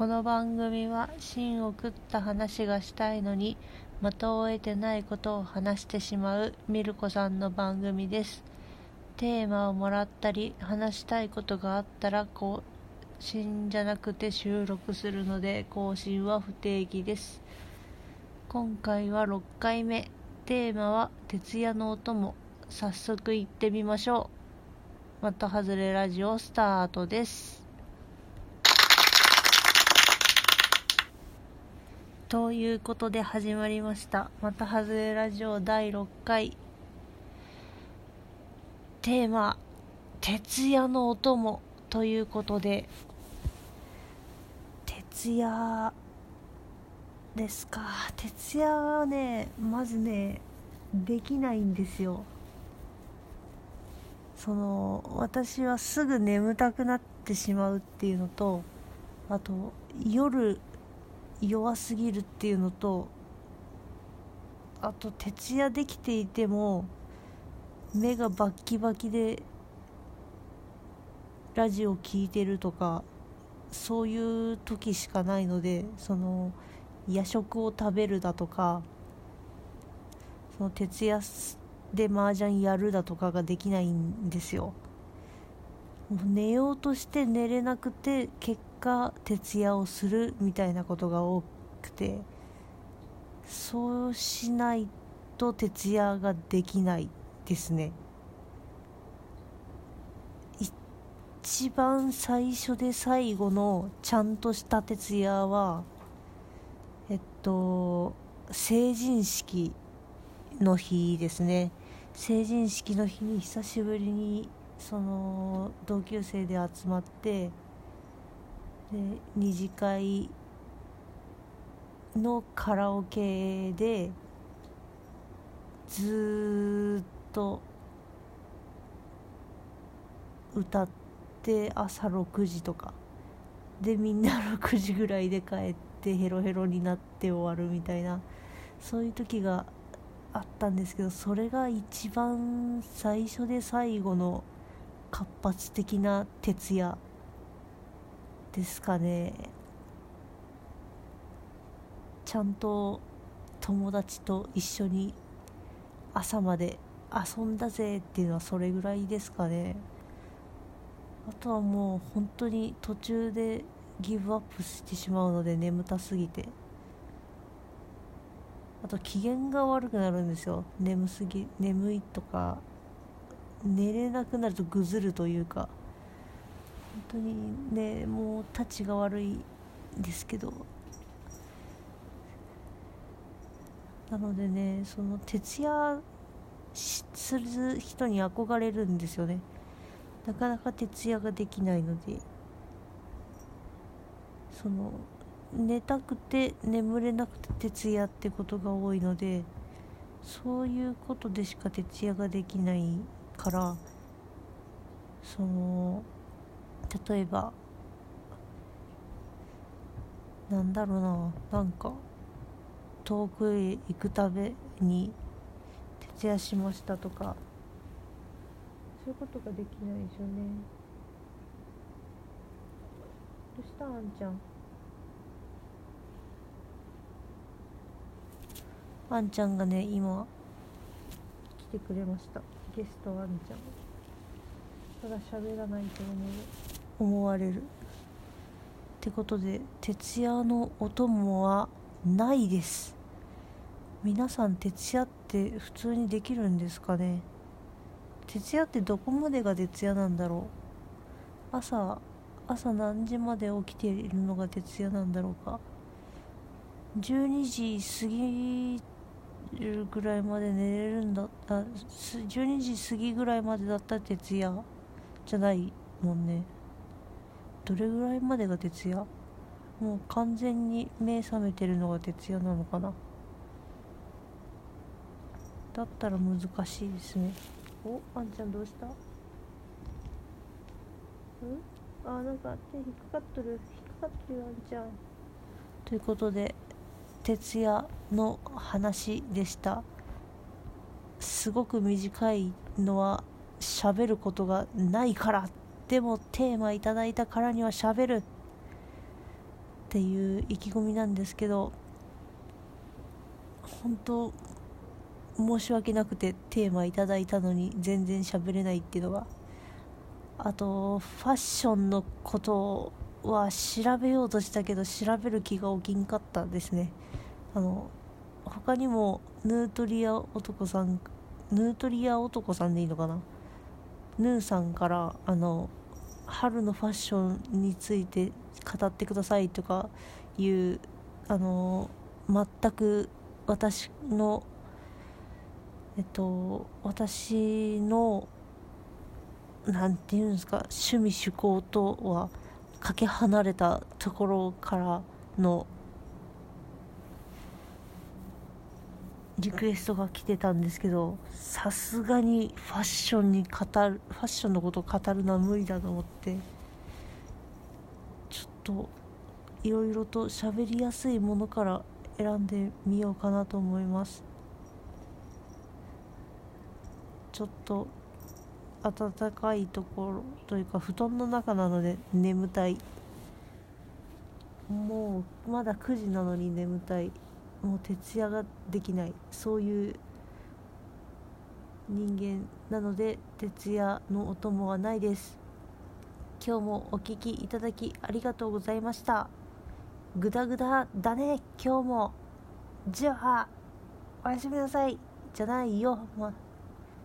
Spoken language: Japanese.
この番組は芯を食った話がしたいのに的を得てないことを話してしまうミルコさんの番組です。テーマをもらったり話したいことがあったら更新じゃなくて収録するので更新は不定期です。今回は6回目。テーマは徹夜のお供。早速行ってみましょう。的外れラジオスタートです。ということで始まりました「またはずれラジオ」第6回。テーマ「徹夜のお供」ということで。徹夜ですか。徹夜はねまずねできないんですよ。その私はすぐ眠たくなってしまうっていうのとあと夜弱すぎるっていうのとあと徹夜できていても目がバッキバキでラジオ聴いてるとかそういう時しかないのでその夜食を食べるだとかその徹夜で麻雀やるだとかができないんですよ。寝ようとして寝れなくて結果徹夜をするみたいなことが多くてそうしないと徹夜ができないですね。一番最初で最後のちゃんとした徹夜はえっと成人式の日ですね。成人式の日に久しぶりにその同級生で集まってで二次会のカラオケでずっと歌って朝6時とか。でみんな 6時ぐらいで帰ってヘロヘロになって終わるみたいなそういう時があったんですけどそれが一番最初で最後の活発的な徹夜ですかね。ちゃんと友達と一緒に朝まで遊んだぜっていうのはそれぐらいですかね。あとはもう本当に途中でギブアップしてしまうので眠たすぎて。あと機嫌が悪くなるんですよ。眠すぎ眠いとか寝れなくなるとぐずるというか。当にねもうたちが悪いんですけど。なのでねその徹夜する人に憧れるんですよね。なかなか徹夜ができないので。その寝たくて眠れなくて徹夜ってことが多いのでそういうことでしか徹夜ができないからその例えばなんだろうななんか遠くへ行くために徹夜しましたとかそういうことができないですよね。どうしたあんちゃん？あんちゃんがね今来てくれました。ゲストあんちゃん。ただ喋らないと思う思われる。ってことで徹夜のお供はないです。皆さん徹夜って普通にできるんですかね？徹夜ってどこまでが徹夜なんだろう？朝朝何時まで起きているのが徹夜なんだろうか？12時過ぎるぐらいまで寝れるんだあ12時過ぎぐらいまでだったら徹夜じゃないもんね。どれぐらいまでが徹夜？もう完全に目覚めてるのが徹夜なのかな？だったら難しいですね。おあんちゃんどうした？ん？あなんか手引っかかっとる？引っかかってるよあんちゃん。ということで徹夜の話でした。すごく短いのは喋ることがないからでもテーマいただいたからには喋る。っていう意気込みなんですけど本当申し訳なくてテーマいただいたのに全然喋れないっていうのがあとファッションのことは調べようとしたけど調べる気が起きんかったですね。あの他にもヌートリア男さんヌートリア男さんでいいのかな？ヌーさんからあの春のファッションについて語ってくださいとかいうあの全く私のえっと私のなんていうんですか趣味趣向とはかけ離れたところからのリクエストが来てたんですけどさすがにファッションに語るファッションのことを語るのは無理だと思ってちょっといろいろと喋りやすいものから選んでみようかなと思います。ちょっと暖かいところというか布団の中なので眠たい。もうまだ9時なのに眠たい。もう徹夜ができない。そういう人間なので徹夜のお供はないです。今日もお聴きいただきありがとうございました。グダグダだね。今日も。じゃあおやすみなさい。じゃないよ、ま